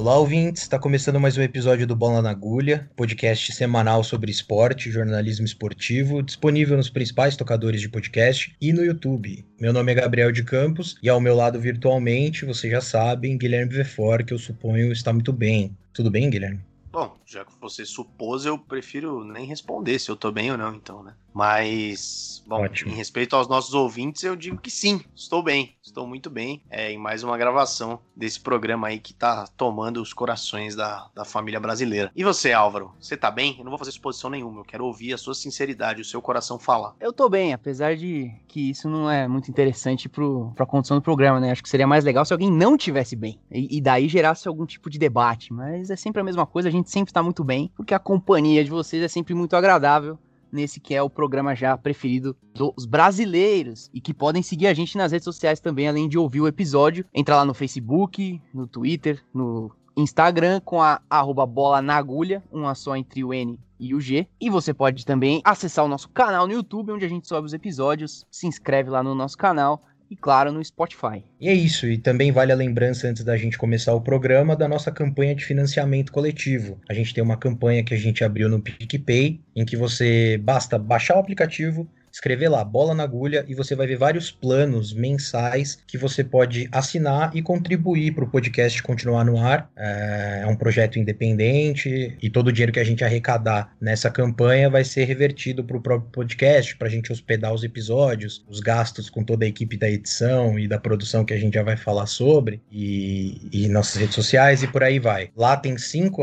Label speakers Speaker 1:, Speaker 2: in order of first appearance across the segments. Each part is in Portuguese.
Speaker 1: Olá, ouvintes! Está começando mais um episódio do Bola na Agulha, podcast semanal sobre esporte e jornalismo esportivo, disponível nos principais tocadores de podcast e no YouTube. Meu nome é Gabriel de Campos e ao meu lado virtualmente, vocês já sabem, Guilherme Vefor, que eu suponho está muito bem. Tudo bem, Guilherme?
Speaker 2: Bom, já que você supôs, eu prefiro nem responder se eu tô bem ou não, então, né? Mas, bom, Ótimo. em respeito aos nossos ouvintes, eu digo que sim, estou bem, estou muito bem. É, em mais uma gravação desse programa aí que tá tomando os corações da, da família brasileira. E você, Álvaro, você tá bem? Eu não vou fazer exposição nenhuma, eu quero ouvir a sua sinceridade, o seu coração falar.
Speaker 3: Eu tô bem, apesar de que isso não é muito interessante pro, pra condição do programa, né? Acho que seria mais legal se alguém não tivesse bem. E, e daí gerasse algum tipo de debate. Mas é sempre a mesma coisa, a gente sempre tá muito bem, porque a companhia de vocês é sempre muito agradável nesse que é o programa já preferido dos brasileiros e que podem seguir a gente nas redes sociais também, além de ouvir o episódio. Entra lá no Facebook, no Twitter, no Instagram com a arroba bola na agulha, uma só entre o N e o G. E você pode também acessar o nosso canal no YouTube, onde a gente sobe os episódios. Se inscreve lá no nosso canal e, claro, no Spotify.
Speaker 1: E é isso, e também vale a lembrança antes da gente começar o programa da nossa campanha de financiamento coletivo. A gente tem uma campanha que a gente abriu no PicPay, em que você basta baixar o aplicativo, escrever lá bola na agulha e você vai ver vários planos mensais que você pode assinar e contribuir para o podcast continuar no ar. É, é um projeto independente e todo o dinheiro que a gente arrecadar nessa campanha vai ser revertido para o próprio podcast, para a gente hospedar os episódios, os gastos com toda a equipe da edição e da produção que a gente já vai falar sobre e, e nossas redes sociais e por aí vai. Lá tem cinco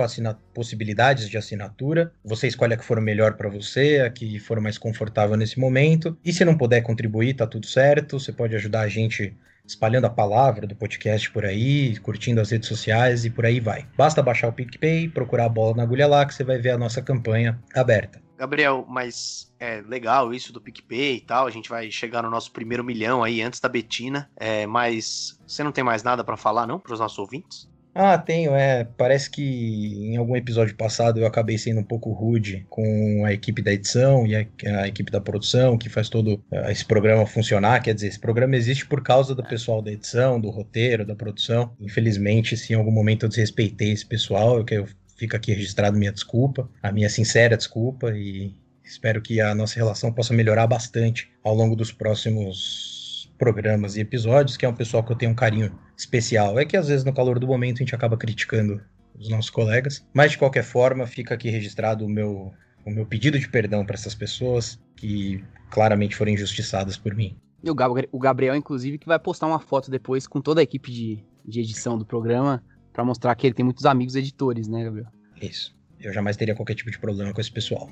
Speaker 1: possibilidades de assinatura. Você escolhe a que for melhor para você, a que for mais confortável nesse momento E se não puder contribuir, tá tudo certo. Você pode ajudar a gente espalhando a palavra do podcast por aí, curtindo as redes sociais e por aí vai. Basta baixar o PicPay, procurar a bola na agulha lá que você vai ver a nossa campanha aberta.
Speaker 2: Gabriel, mas é legal isso do PicPay e tal. A gente vai chegar no nosso primeiro milhão aí antes da Betina. É, mas você não tem mais nada para falar, não, para os nossos ouvintes?
Speaker 1: Ah, tenho, é. Parece que em algum episódio passado eu acabei sendo um pouco rude com a equipe da edição e a, a equipe da produção que faz todo uh, esse programa funcionar. Quer dizer, esse programa existe por causa do pessoal da edição, do roteiro, da produção. Infelizmente, se em algum momento eu desrespeitei esse pessoal, eu quero fica aqui registrado minha desculpa, a minha sincera desculpa e espero que a nossa relação possa melhorar bastante ao longo dos próximos programas e episódios, que é um pessoal que eu tenho um carinho especial. É que às vezes no calor do momento a gente acaba criticando os nossos colegas, mas de qualquer forma fica aqui registrado o meu, o meu pedido de perdão para essas pessoas que claramente foram injustiçadas por mim.
Speaker 3: E o Gabriel, inclusive, que vai postar uma foto depois com toda a equipe de, de edição do programa para mostrar que ele tem muitos amigos editores, né, Gabriel?
Speaker 1: Isso. Eu jamais teria qualquer tipo de problema com esse pessoal.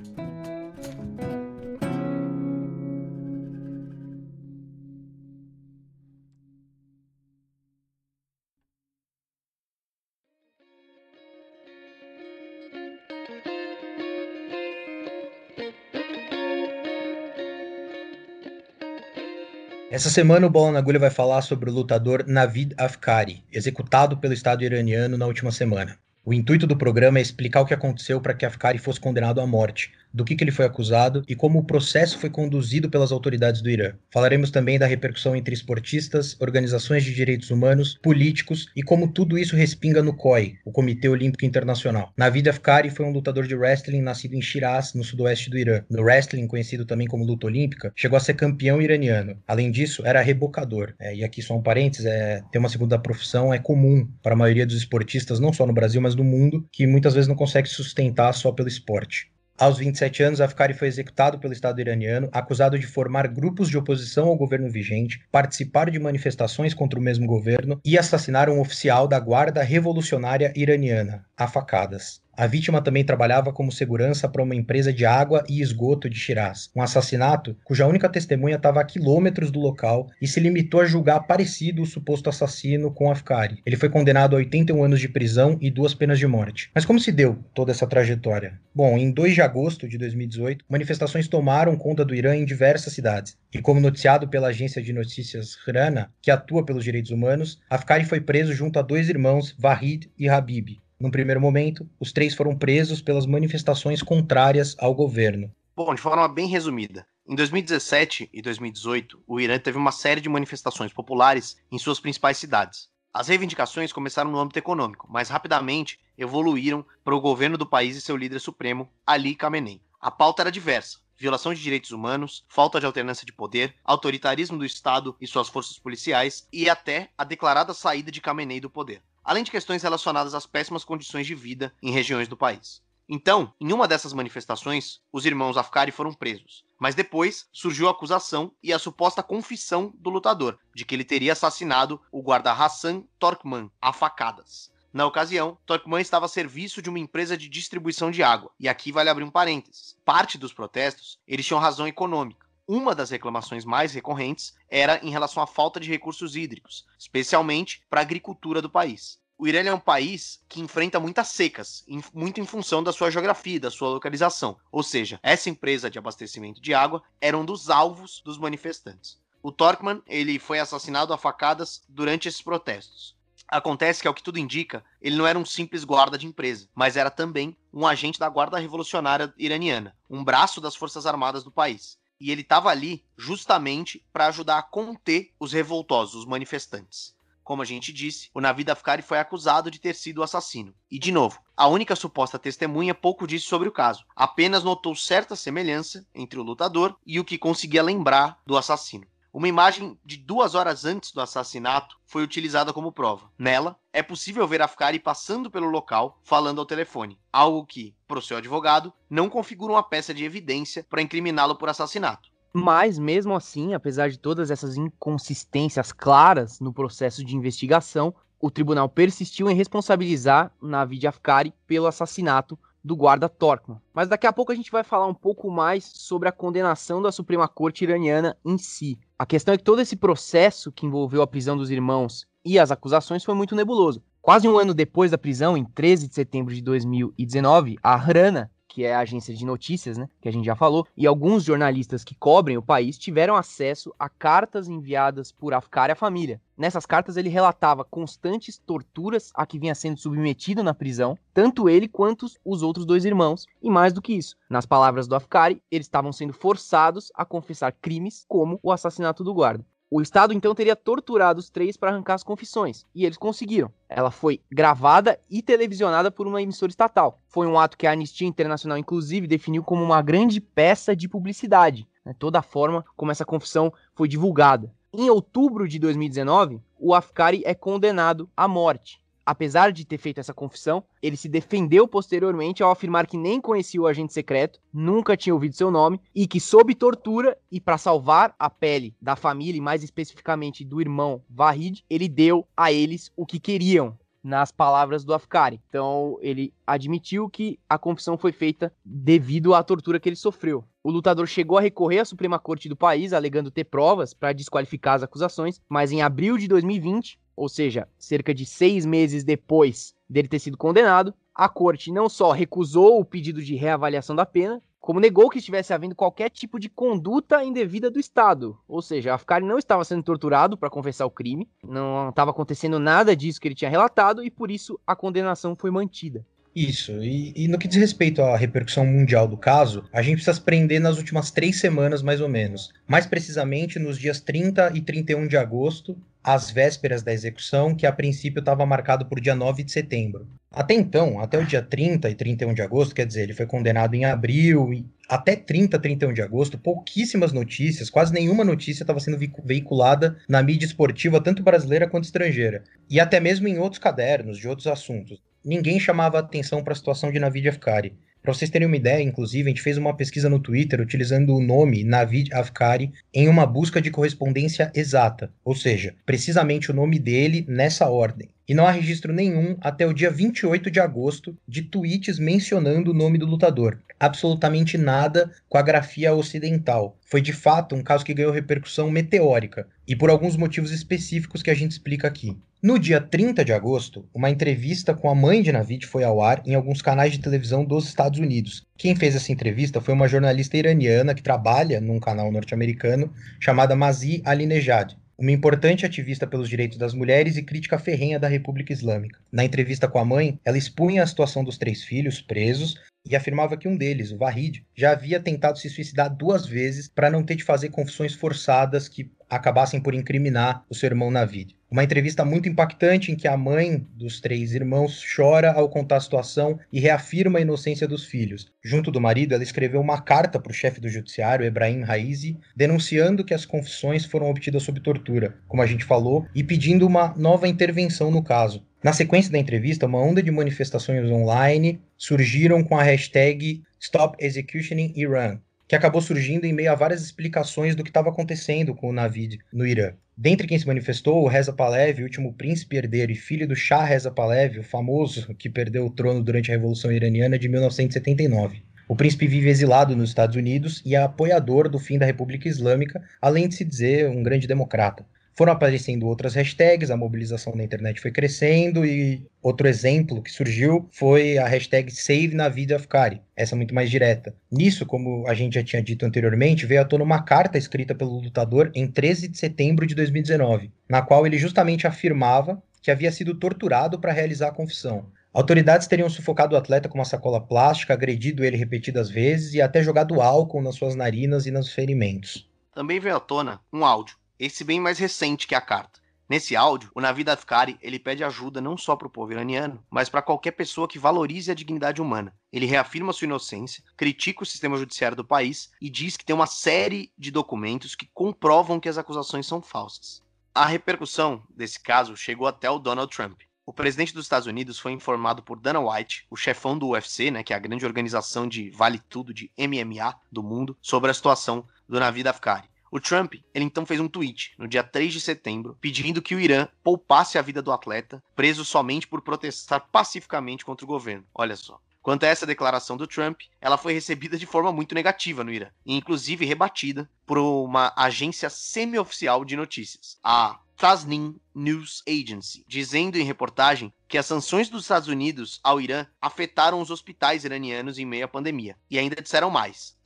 Speaker 1: Essa semana o Bola na Agulha vai falar sobre o lutador Navid Afkari, executado pelo Estado iraniano na última semana. O intuito do programa é explicar o que aconteceu para que Afkari fosse condenado à morte, do que, que, ele foi acusado e como o processo foi conduzido pelas autoridades do Irã. Falaremos também da repercussão entre esportistas, organizações de direitos humanos, políticos e como tudo isso respinga no COI, o Comitê Olímpico Internacional. Navid Afkari foi um lutador de wrestling nascido em Shiraz, no sudoeste do Irã. No wrestling, conhecido também como luta olímpica, chegou a ser campeão iraniano. Além disso, era rebocador. É, e aqui só um parênteses, é, ter uma segunda profissão é comum para a maioria dos esportistas, não só no Brasil, mas no mundo, que muitas vezes não consegue sustentar só pelo esporte. Aos 27 anos, Afkari foi executado pelo Estado iraniano, acusado de formar grupos de oposição ao governo vigente, participar de manifestações contra o mesmo governo e assassinar um oficial da Guarda Revolucionária Iraniana, a facadas. A vítima também trabalhava como segurança para uma empresa de água e esgoto de Shiraz. Um assassinato cuja única testemunha estava a quilômetros do local e se limitou a julgar parecido o suposto assassino com Afkari. Ele foi condenado a 81 anos de prisão e duas penas de morte. Mas como se deu toda essa trajetória? Bom, em 2 de agosto de 2018, manifestações tomaram conta do Irã em diversas cidades. E como noticiado pela agência de notícias Hrana, que atua pelos direitos humanos, Afkari foi preso junto a dois irmãos, Vahid e Habib, num primeiro momento, os três foram presos pelas manifestações contrárias ao governo.
Speaker 2: Bom, de forma bem resumida, em 2017 e 2018, o Irã teve uma série de manifestações populares em suas principais cidades. As reivindicações começaram no âmbito econômico, mas rapidamente evoluíram para o governo do país e seu líder supremo, Ali Khamenei. A pauta era diversa, violação de direitos humanos, falta de alternância de poder, autoritarismo do Estado e suas forças policiais e até a declarada saída de Khamenei do poder, além de questões relacionadas às péssimas condições de vida em regiões do país. Então, em uma dessas manifestações, os irmãos Afkari foram presos. Mas depois surgiu a acusação e a suposta confissão do lutador de que ele teria assassinado o guarda Hassan Torkman a facadas. Na ocasião, Torkman estava a serviço de uma empresa de distribuição de água. E aqui vale abrir um parênteses. Parte dos protestos, eles tinham razão econômica. Uma das reclamações mais recorrentes era em relação à falta de recursos hídricos, especialmente para a agricultura do país. O Irã é um país que enfrenta muitas secas, muito em função da sua geografia, da sua localização. Ou seja, essa empresa de abastecimento de água era um dos alvos dos manifestantes. O Torkman ele foi assassinado a facadas durante esses protestos. Acontece que, ao que tudo indica, ele não era um simples guarda de empresa, mas era também um agente da Guarda Revolucionária Iraniana, um braço das Forças Armadas do país. E ele estava ali justamente para ajudar a conter os revoltosos, os manifestantes. Como a gente disse, o Navid Afkari foi acusado de ter sido o assassino. E, de novo, a única suposta testemunha pouco disse sobre o caso, apenas notou certa semelhança entre o lutador e o que conseguia lembrar do assassino. Uma imagem de duas horas antes do assassinato foi utilizada como prova. Nela, é possível ver Afkari passando pelo local falando ao telefone, algo que, para o seu advogado, não configura uma peça de evidência para incriminá-lo por assassinato.
Speaker 3: Mas, mesmo assim, apesar de todas essas inconsistências claras no processo de investigação, o tribunal persistiu em responsabilizar Navid Afkari pelo assassinato do guarda Torkman. Mas daqui a pouco a gente vai falar um pouco mais sobre a condenação da Suprema Corte iraniana em si. A questão é que todo esse processo que envolveu a prisão dos irmãos e as acusações foi muito nebuloso. Quase um ano depois da prisão, em 13 de setembro de 2019, a Hrana, que é a agência de notícias, né, que a gente já falou, e alguns jornalistas que cobrem o país tiveram acesso a cartas enviadas por Afkar e a família. Nessas cartas ele relatava constantes torturas a que vinha sendo submetido na prisão, tanto ele quanto os outros dois irmãos, e mais do que isso, nas palavras do Afkari, eles estavam sendo forçados a confessar crimes como o assassinato do guarda. O Estado então teria torturado os três para arrancar as confissões, e eles conseguiram. Ela foi gravada e televisionada por uma emissora estatal. Foi um ato que a Anistia Internacional, inclusive, definiu como uma grande peça de publicidade. Né? Toda a forma como essa confissão foi divulgada. Em outubro de 2019, o Afkari é condenado à morte apesar de ter feito essa confissão, ele se defendeu posteriormente ao afirmar que nem conhecia o agente secreto, nunca tinha ouvido seu nome e que, sob tortura e para salvar a pele da família e mais especificamente do irmão Vahid, ele deu a eles o que queriam. Nas palavras do Afkari. Então, ele admitiu que a confissão foi feita devido à tortura que ele sofreu. O lutador chegou a recorrer à Suprema Corte do país, alegando ter provas para desqualificar as acusações, mas em abril de 2020, ou seja, cerca de seis meses depois dele ter sido condenado, a corte não só recusou o pedido de reavaliação da pena, como negou que estivesse havendo qualquer tipo de conduta indevida do Estado. Ou seja, Afkari não estava sendo torturado para confessar o crime, não estava acontecendo nada disso que ele tinha relatado e por isso a condenação foi mantida.
Speaker 1: Isso, e, e, no que diz respeito à repercussão mundial do caso, a gente precisa se prender nas últimas três semanas, mais ou menos. Mais precisamente nos dias 30 e 31 de agosto, às vésperas da execução, que a princípio estava marcado por dia 9 de setembro. Até então, até o dia 30 e 31 de agosto, quer dizer, ele foi condenado em abril e até 30, 31 de agosto, pouquíssimas notícias, quase nenhuma notícia estava sendo veiculada na mídia esportiva, tanto brasileira quanto estrangeira, e até mesmo em outros cadernos de outros assuntos ninguém chamava atenção para a situação de Navid Afkari. Para vocês terem uma ideia, inclusive, a gente fez uma pesquisa no Twitter utilizando o nome Navid Afkari em uma busca de correspondência exata, ou seja, precisamente o nome dele nessa ordem. E não há registro nenhum até o dia 28 de agosto de tweets mencionando o nome do lutador. Absolutamente nada com a grafia ocidental. Foi de fato um caso que ganhou repercussão meteórica, e por alguns motivos específicos que a gente explica aqui. No dia 30 de agosto, uma entrevista com a mãe de Navid foi ao ar em alguns canais de televisão dos Estados Unidos. Quem fez essa entrevista foi uma jornalista iraniana que trabalha num canal norte-americano chamada Mazi Alinejad, uma importante ativista pelos direitos das mulheres e crítica ferrenha da República Islâmica. Na entrevista com a mãe, ela expunha a situação dos três filhos presos e afirmava que um deles, o Vahid, já havia tentado se suicidar duas vezes para não ter de fazer confissões forçadas que acabassem por incriminar o seu irmão Navid. Uma entrevista muito impactante em que a mãe dos três irmãos chora ao contar a situação e reafirma a inocência dos filhos. Junto do marido, ela escreveu uma carta para o chefe do judiciário, Ebrahim Raizi, denunciando que as confissões foram obtidas sob tortura, como a gente falou, e pedindo uma nova intervenção no caso. Na sequência da entrevista, uma onda de manifestações online surgiram com a hashtag Stop Executioning Iran, que acabou surgindo em meio a várias explicações do que estava acontecendo com o Navid no Irã. Dentre quem se manifestou, Reza Pahlavi, último príncipe herdeiro e filho do Shah Reza Pahlavi, o famoso que perdeu o trono durante a Revolução Iraniana de 1979. O príncipe vive exilado nos Estados Unidos e é apoiador do fim da República Islâmica, além de se dizer um grande democrata. Foram aparecendo outras hashtags, a mobilização na internet foi crescendo e outro exemplo que surgiu foi a hashtag Save na Vida Afkari, essa muito mais direta. Nisso, como a gente já tinha dito anteriormente, veio à tona uma carta escrita pelo lutador em 13 de setembro de 2019, na qual ele justamente afirmava que havia sido torturado para realizar a confissão. Autoridades teriam sufocado o atleta com uma sacola plástica, agredido ele repetidas vezes e até jogado álcool nas suas narinas e nos ferimentos.
Speaker 2: Também veio à tona um áudio esse bem mais recente que a carta. Nesse áudio, o Navid Afkari ele pede ajuda não só para o povo iraniano, mas para qualquer pessoa que valorize a dignidade humana. Ele reafirma sua inocência, critica o sistema judiciário do país e diz que tem uma série de documentos que comprovam que as acusações são falsas. A repercussão desse caso chegou até o Donald Trump. O presidente dos Estados Unidos foi informado por Dana White, o chefão do UFC, né, que é a grande organização de vale tudo de MMA do mundo, sobre a situação do Navid Afkari. O Trump, ele então fez um tweet no dia 3 de setembro, pedindo que o Irã poupasse a vida do atleta, preso somente por protestar pacificamente contra o governo. Olha só. Quanto a essa declaração do Trump, ela foi recebida de forma muito negativa no Irã, e inclusive rebatida por uma agência semi-oficial de notícias, a Tasnim News Agency, dizendo em reportagem que as sanções dos Estados Unidos ao Irã afetaram os hospitais iranianos em meio à pandemia. E ainda disseram mais,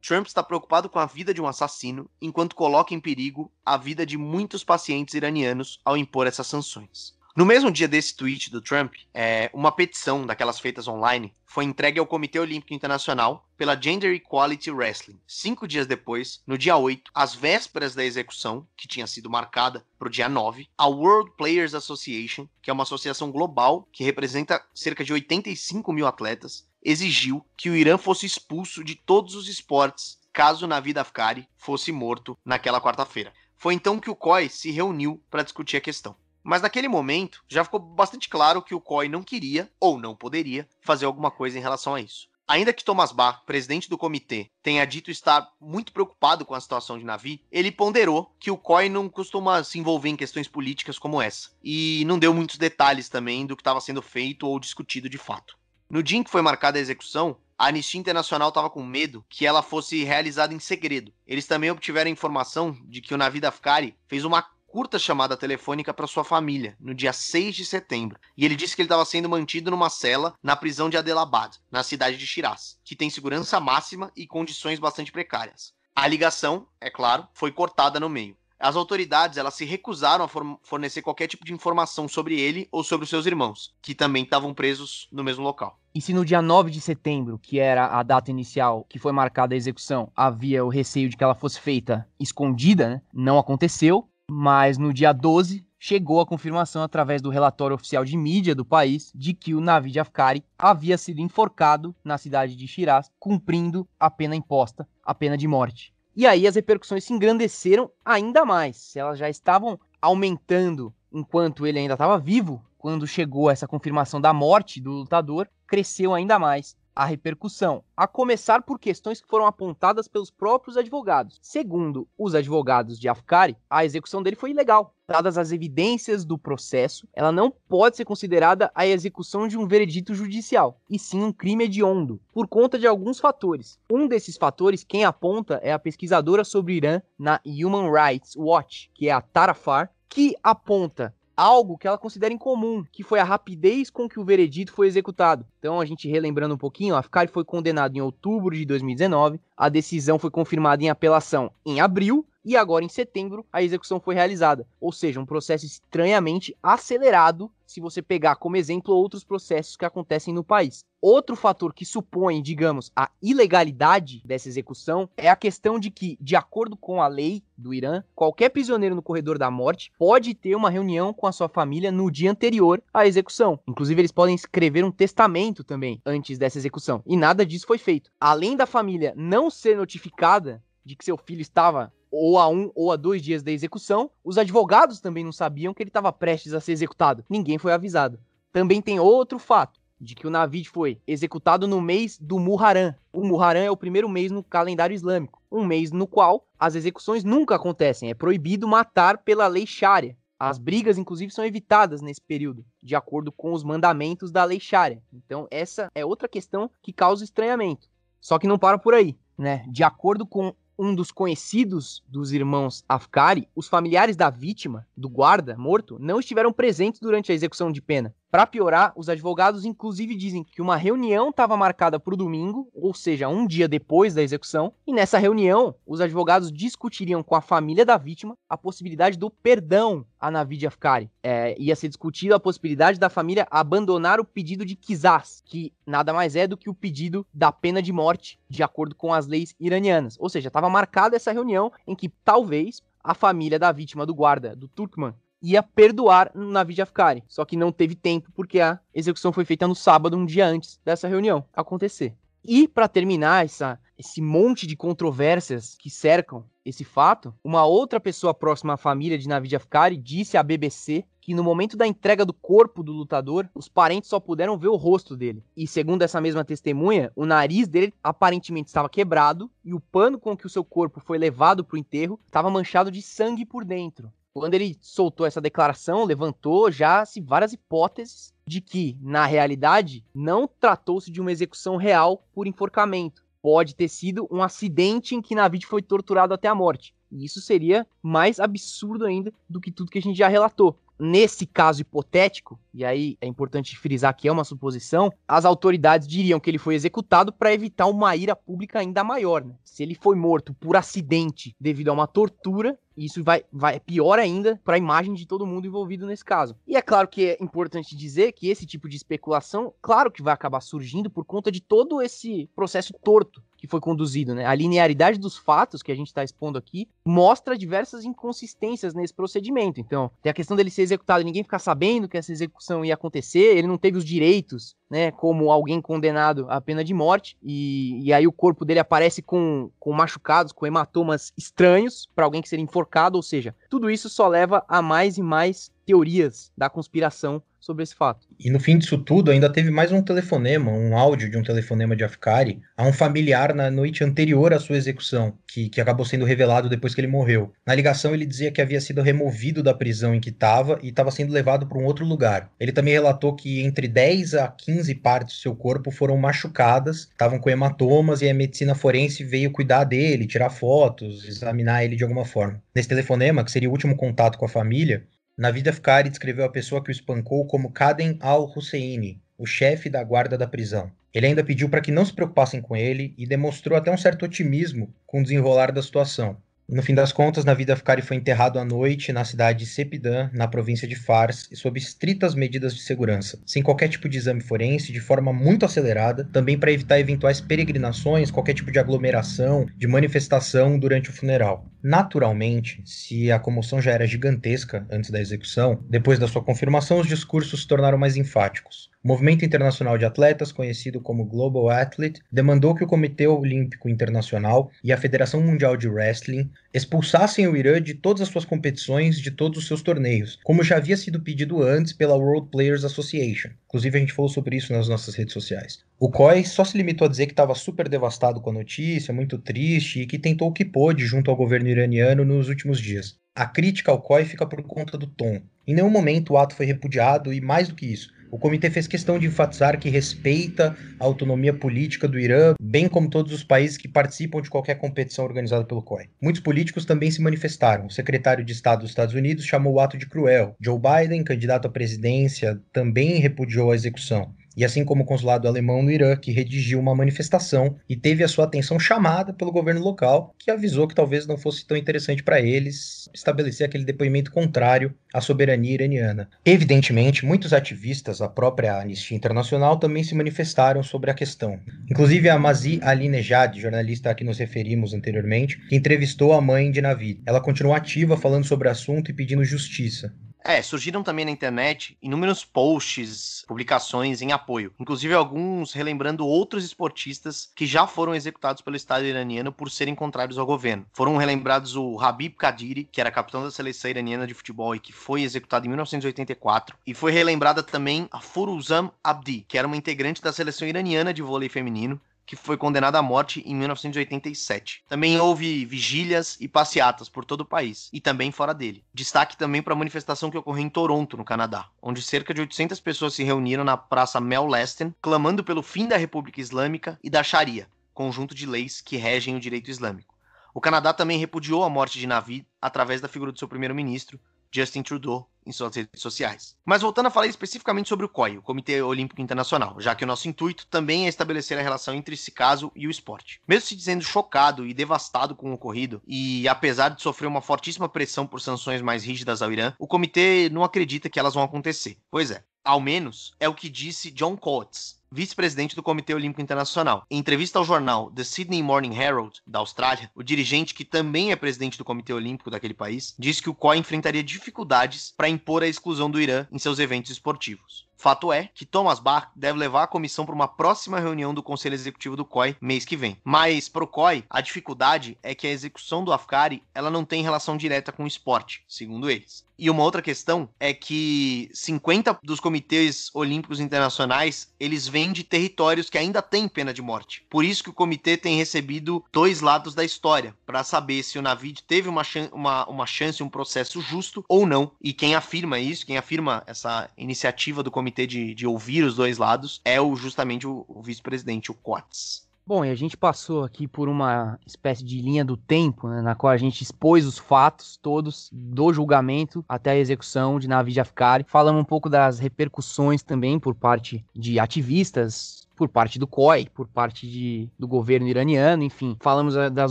Speaker 2: Trump está preocupado com a vida de um assassino enquanto coloca em perigo a vida de muitos pacientes iranianos ao impor essas sanções. No mesmo dia desse tweet do Trump, é, uma petição daquelas feitas online foi entregue ao Comitê Olímpico Internacional pela Gender Equality Wrestling. Cinco dias depois, no dia 8, às vésperas da execução, que tinha sido marcada para o dia 9, a World Players Association, que é uma associação global que representa cerca de 85 mil atletas, exigiu que o Irã fosse expulso de todos os esportes caso Navid Afkari fosse morto naquela quarta-feira. Foi então que o COI se reuniu para discutir a questão. Mas naquele momento já ficou bastante claro que o COI não queria, ou não poderia, fazer alguma coisa em relação a isso. Ainda que Thomas Bach, presidente do comitê, tenha dito estar muito preocupado com a situação de Navi, ele ponderou que o COI não costuma se envolver em questões políticas como essa, e não deu muitos detalhes também do que estava sendo feito ou discutido de fato. No dia em que foi marcada a execução, a Anistia Internacional estava com medo que ela fosse realizada em segredo. Eles também obtiveram informação de que o Navid Afkari fez uma curta chamada telefônica para sua família no dia 6 de setembro. E ele disse que ele estava sendo mantido numa cela na prisão de Adelabad, na cidade de Shiraz, que tem segurança máxima e condições bastante precárias. A ligação, é claro, foi cortada no meio. As autoridades elas se recusaram a fornecer qualquer tipo de informação sobre ele ou sobre os seus irmãos, que também estavam presos no mesmo local.
Speaker 3: E se no dia 9 de setembro, que era a data inicial que foi marcada a execução, havia o receio de que ela fosse feita escondida, né? não aconteceu mas no dia 12 chegou a confirmação através do relatório oficial de mídia do país de que o Navid Afkari havia sido enforcado na cidade de Shiraz, cumprindo a pena imposta, a pena de morte. E aí as repercussões se engrandeceram ainda mais. Elas já estavam aumentando enquanto ele ainda estava vivo. Quando chegou essa confirmação da morte do lutador, cresceu ainda mais a repercussão, a começar por questões que foram apontadas pelos próprios advogados. Segundo os advogados de Afkari, a execução dele foi ilegal. Dadas as evidências do processo, ela não pode ser considerada a execução de um veredito judicial, e sim um crime hediondo, por conta de alguns fatores. Um desses fatores, quem aponta, é a pesquisadora sobre Irã na Human Rights Watch, que é a Tara Far, que aponta algo que ela considera incomum, que foi a rapidez com que o veredito foi executado. Então, a gente relembrando um pouquinho, a Afkari foi condenado em outubro de 2019, a decisão foi confirmada em apelação em abril, e agora em setembro a execução foi realizada. Ou seja, um processo estranhamente acelerado se você pegar como exemplo outros processos que acontecem no país. Outro fator que supõe, digamos, a ilegalidade dessa execução é a questão de que, de acordo com a lei do Irã, qualquer prisioneiro no corredor da morte pode ter uma reunião com a sua família no dia anterior à execução. Inclusive, eles podem escrever um testamento também antes dessa execução. E nada disso foi feito. Além da família não ser notificada de que seu filho estava ou a um ou a dois dias da execução, os advogados também não sabiam que ele estava prestes a ser executado. Ninguém foi avisado. Também tem outro fato de que o Navid foi executado no mês do Muharram. O Muharram é o primeiro mês no calendário islâmico, um mês no qual as execuções nunca acontecem. É proibido matar pela lei Sharia. As brigas, inclusive, são evitadas nesse período, de acordo com os mandamentos da lei Sharia. Então, essa é outra questão que causa estranhamento. Só que não para por aí, né? De acordo com um dos conhecidos dos irmãos Afkari, os familiares da vítima, do guarda morto, não estiveram presentes durante a execução de pena. Para piorar, os advogados inclusive dizem que uma reunião estava marcada para o domingo, ou seja, um dia depois da execução, e nessa reunião os advogados discutiriam com a família da vítima a possibilidade do perdão a Navid Afkari. É, ia ser discutida a possibilidade da família abandonar o pedido de Kizaz, que nada mais é do que o pedido da pena de morte, de acordo com as leis iranianas. Ou seja, estava marcada essa reunião em que talvez a família da vítima do guarda, do Turkman, ia perdoar Navid Afkari. Só que não teve tempo porque a execução foi feita no sábado, um dia antes dessa reunião acontecer. E para terminar essa, esse monte de controvérsias que cercam esse fato, uma outra pessoa próxima à família de Navid Afkari disse à BBC que no momento da entrega do corpo do lutador, os parentes só puderam ver o rosto dele. E segundo essa mesma testemunha, o nariz dele aparentemente estava quebrado e o pano com que o seu corpo foi levado para o enterro estava manchado de sangue por dentro. Quando ele soltou essa declaração, levantou já se várias hipóteses de que, na realidade, não tratou-se de uma execução real por enforcamento. Pode ter sido um acidente em que Navid foi torturado até a morte. E isso seria mais absurdo ainda do que tudo que a gente já relatou nesse caso hipotético, e aí é importante frisar que é uma suposição, as autoridades diriam que ele foi executado para evitar uma ira pública ainda maior. Né? Se ele foi morto por acidente devido a uma tortura, isso vai, vai pior ainda para a imagem de todo mundo envolvido nesse caso. E é claro que é importante dizer que esse tipo de especulação, claro que vai acabar surgindo por conta de todo esse processo torto que foi conduzido, né? A linearidade dos fatos que a gente está expondo aqui mostra diversas inconsistências nesse procedimento. Então, tem a questão dele ser executado e ninguém ficar sabendo que essa execução ia acontecer, ele não teve os direitos né, como alguém condenado à pena de morte, e, e aí o corpo dele aparece com, com machucados, com hematomas estranhos para alguém que seria enforcado, ou seja, tudo isso só leva a mais e mais teorias da conspiração sobre esse fato.
Speaker 1: E no fim disso tudo, ainda teve mais um telefonema, um áudio de um telefonema de Afkari a um familiar na noite anterior à sua execução, que, que acabou sendo revelado depois que ele morreu. Na ligação, ele dizia que havia sido removido da prisão em que estava e estava sendo levado para um outro lugar. Ele também relatou que entre 10 a 15 partes do seu corpo foram machucadas, estavam com hematomas e a medicina forense veio cuidar dele, tirar fotos, examinar ele de alguma forma. Nesse telefonema, que seria o último contato com a família, Navid Afkari descreveu a pessoa que o espancou como Kaden al-Husseini, o chefe da guarda da prisão. Ele ainda pediu para que não se preocupassem com ele e demonstrou até um certo otimismo com o desenrolar da situação. No fim das contas, Navid Afkari foi enterrado à noite na cidade de Sepidã, na província de Fars, sob estritas medidas de segurança, sem qualquer tipo de exame forense, de forma muito acelerada, também para evitar eventuais peregrinações, qualquer tipo de aglomeração, de manifestação durante o funeral. Naturalmente, se a comoção já era gigantesca antes da execução, depois da sua confirmação, os discursos se tornaram mais enfáticos. O Movimento Internacional de Atletas, conhecido como Global Athlete, demandou que o Comitê Olímpico Internacional e a Federação Mundial de Wrestling expulsassem o Irã de todas as suas competições, de todos os seus torneios, como já havia sido pedido antes pela World Players Association. Inclusive, a gente falou sobre isso nas nossas redes sociais. O COI só se limitou a dizer que estava super devastado com a notícia, muito triste e que tentou o que pôde junto ao governo iraniano nos últimos dias. A crítica ao COI fica por conta do tom. Em nenhum momento o ato foi repudiado e, mais do que isso, o comitê fez questão de enfatizar que respeita a autonomia política do Irã, bem como todos os países que participam de qualquer competição organizada pelo COI. Muitos políticos também se manifestaram. O secretário de Estado dos Estados Unidos chamou o ato de cruel. Joe Biden, candidato à presidência, também repudiou a execução. E assim como o consulado alemão no Irã, que redigiu uma manifestação e teve a sua atenção chamada pelo governo local, que avisou que talvez não fosse tão interessante para eles estabelecer aquele depoimento contrário à soberania iraniana. Evidentemente, muitos ativistas, a própria Anistia Internacional, também se manifestaram sobre a questão. Inclusive a Mazi Ali Nejad, jornalista a que nos referimos anteriormente, que entrevistou a mãe de Navid. Ela continua ativa falando sobre o assunto e pedindo justiça.
Speaker 2: É, surgiram também na internet inúmeros posts, publicações em apoio, inclusive alguns relembrando outros esportistas que já foram executados pelo Estado iraniano por serem contrários ao governo. Foram relembrados o Habib Kadiri, que era capitão da seleção iraniana de futebol e que foi executado em 1984, e foi relembrada também a Furuzam Abdi, que era uma integrante da seleção iraniana de vôlei feminino, que foi condenado à morte em 1987. Também houve vigílias e passeatas por todo o país, e também fora dele. Destaque também para a manifestação que ocorreu em Toronto, no Canadá, onde cerca de 800 pessoas se reuniram na Praça Mel Leston, clamando pelo fim da República Islâmica e da Sharia, conjunto de leis que regem o direito islâmico. O Canadá também repudiou a morte de Navid através da figura do seu primeiro-ministro, Justin Trudeau, em suas redes sociais. Mas voltando a falar especificamente sobre o COI, o Comitê Olímpico Internacional, já que o nosso intuito também é estabelecer a relação entre esse caso e o esporte. Mesmo se dizendo chocado e devastado com o ocorrido, e apesar de sofrer uma fortíssima pressão por sanções mais rígidas ao Irã, o comitê não acredita que elas vão acontecer. Pois é, ao menos é o que disse John Coates, vice-presidente do Comitê Olímpico Internacional. Em entrevista ao jornal The Sydney Morning Herald, da Austrália, o dirigente, que também é presidente do Comitê Olímpico daquele país, disse que o COI enfrentaria dificuldades para impor a exclusão do Irã em seus eventos esportivos. Fato é que Thomas Bach deve levar a comissão para uma próxima reunião do Conselho Executivo do COI mês que vem. Mas para o COI, a dificuldade é que a execução do Afkari ela não tem relação direta com o esporte, segundo eles. E uma outra questão é que 50 dos comitês olímpicos internacionais, eles vêm de territórios que ainda têm pena de morte. Por isso que o comitê tem recebido dois lados da história, para saber se o Navid teve uma, chan uma, uma chance, um processo justo ou não. E quem afirma isso, quem afirma essa iniciativa do comitê comitê de, de ouvir os dois lados é o, justamente o, o vice-presidente, o Coates.
Speaker 3: Bom, e a gente passou aqui por uma espécie de linha do tempo, né, na qual a gente expôs os fatos todos do julgamento até a execução de Navid Afkari. Falamos um pouco das repercussões também por parte de ativistas, por parte do COI, por parte de, do governo iraniano, enfim. Falamos ah, das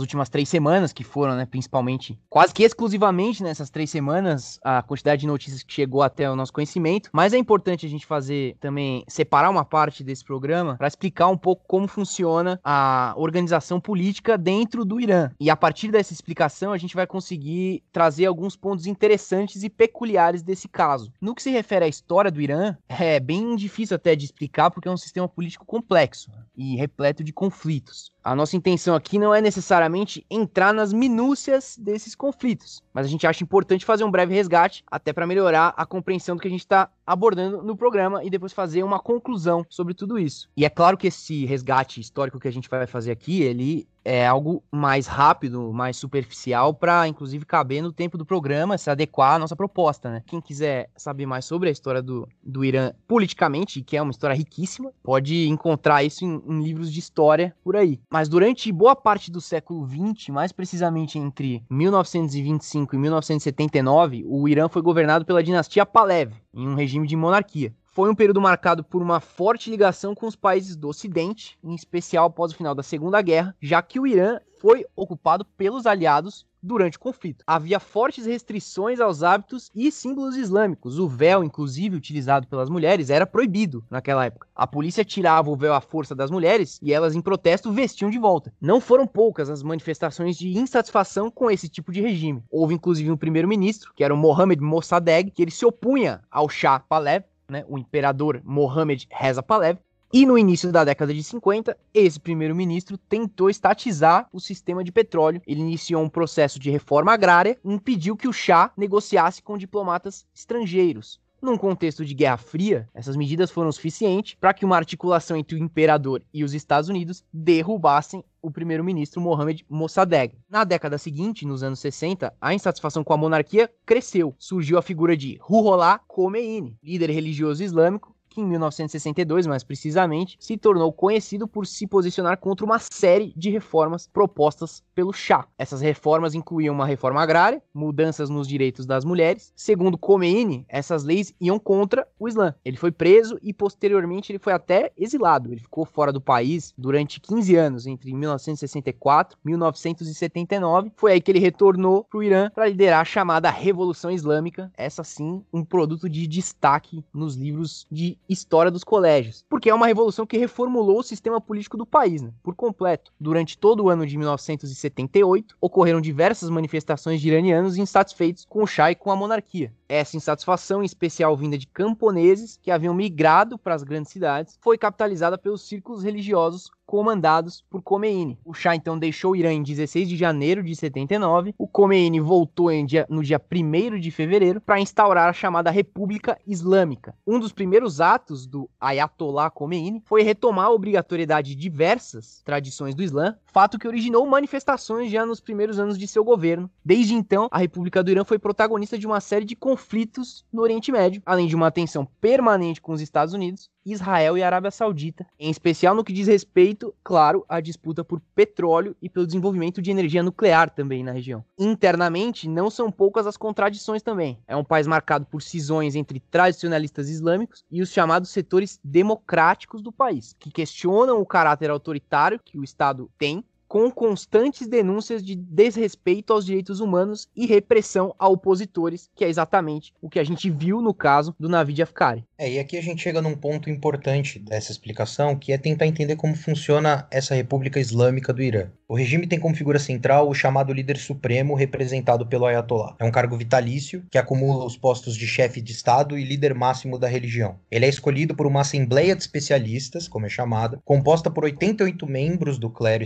Speaker 3: últimas três semanas, que foram, né, principalmente, quase que exclusivamente nessas três semanas, a quantidade de notícias que chegou até o nosso conhecimento. Mas é importante a gente fazer também, separar uma parte desse programa para explicar um pouco como funciona a organização política dentro do Irã. E a partir dessa explicação, a gente vai conseguir trazer alguns pontos interessantes e peculiares desse caso. No que se refere à história do Irã, é bem difícil até de explicar, porque é um sistema político complexo e repleto de conflitos. A nossa intenção aqui não é necessariamente entrar nas minúcias desses conflitos, mas a gente acha importante fazer um breve resgate, até para melhorar a compreensão do que a gente está abordando no programa e depois fazer uma conclusão sobre tudo isso. E é claro que esse resgate histórico que a gente vai fazer aqui, ele é algo mais rápido, mais superficial, para inclusive caber no tempo do programa, se adequar à nossa proposta, né? Quem quiser saber mais sobre a história do, do Irã politicamente, que é uma história riquíssima, pode encontrar isso em, em livros de história por aí. Mas durante boa parte do século XX, mais precisamente entre 1925 e 1979, o Irã foi governado pela dinastia Pahlavi, em um regime de monarquia. Foi um período marcado por uma forte ligação com os países do Ocidente, em especial após o final da Segunda Guerra, já que o Irã foi ocupado pelos aliados durante o conflito. Havia fortes restrições aos hábitos e símbolos islâmicos. O véu, inclusive utilizado pelas mulheres, era proibido naquela época. A polícia tirava o véu à força das mulheres e elas, em protesto, vestiam de volta. Não foram poucas as manifestações de insatisfação com esse tipo de regime. Houve, inclusive, um primeiro-ministro, que era o Mohammed Mossadegh, que ele se opunha ao Shah Pahlavi, né, o imperador Mohammed Reza Pahlavi, e no início da década de 50, esse primeiro-ministro tentou estatizar o sistema de petróleo. Ele iniciou um processo de reforma agrária e impediu que o chá negociasse com diplomatas estrangeiros. Num contexto de Guerra Fria, essas medidas foram suficientes para que uma articulação entre o imperador e os Estados Unidos derrubassem o primeiro-ministro Mohamed Mossadegh. Na década seguinte, nos anos 60, a insatisfação com a monarquia cresceu. Surgiu a figura de Ruhollah Khomeini, líder religioso islâmico, que em 1962, mais precisamente, se tornou conhecido por se posicionar contra uma série de reformas propostas pelo Shah. Essas reformas incluíam uma reforma agrária, mudanças nos direitos das mulheres. Segundo Khomeini, essas leis iam contra o Islã. Ele foi preso e posteriormente ele foi até exilado. Ele ficou fora do país durante 15 anos, entre 1964 e 1979. Foi aí que ele retornou para o Irã para liderar a chamada Revolução Islâmica. Essa sim, um produto de destaque nos livros de história dos colégios, porque é uma revolução que reformulou o sistema político do país, né, por completo. Durante todo o ano de 1978, ocorreram diversas manifestações de iranianos insatisfeitos com o Shah e com a monarquia. Essa insatisfação, em especial vinda de camponeses que haviam migrado para as grandes cidades, foi capitalizada pelos círculos religiosos comandados por Khomeini. O Shah então deixou o Irã em 16 de janeiro de 79. O Khomeini voltou dia, no dia 1 de fevereiro para instaurar a chamada República Islâmica. Um dos primeiros atos do Ayatollah Khomeini foi retomar a obrigatoriedade de diversas tradições do Islã, fato que originou manifestações já nos primeiros anos de seu governo. Desde então, a República do Irã foi protagonista de uma série de conflitos no Oriente Médio, além de uma tensão permanente com os Estados Unidos Israel e Arábia Saudita, em especial no que diz respeito, claro, à disputa por petróleo e pelo desenvolvimento de energia nuclear também na região. Internamente, não são poucas as contradições também. É um país marcado por cisões entre tradicionalistas islâmicos e os chamados setores democráticos do país, que questionam o caráter autoritário que o Estado tem com constantes denúncias de desrespeito aos direitos humanos e repressão a opositores, que é exatamente o que a gente viu no caso do Navid Afkari.
Speaker 1: É, e aqui a gente chega num ponto importante dessa explicação, que é tentar entender como funciona essa República Islâmica do Irã. O regime tem como figura central o chamado líder supremo, representado pelo Ayatollah. É um cargo vitalício que acumula os postos de chefe de Estado e líder máximo da religião. Ele é escolhido por uma assembleia de especialistas, como é chamada, composta por 88 membros do clero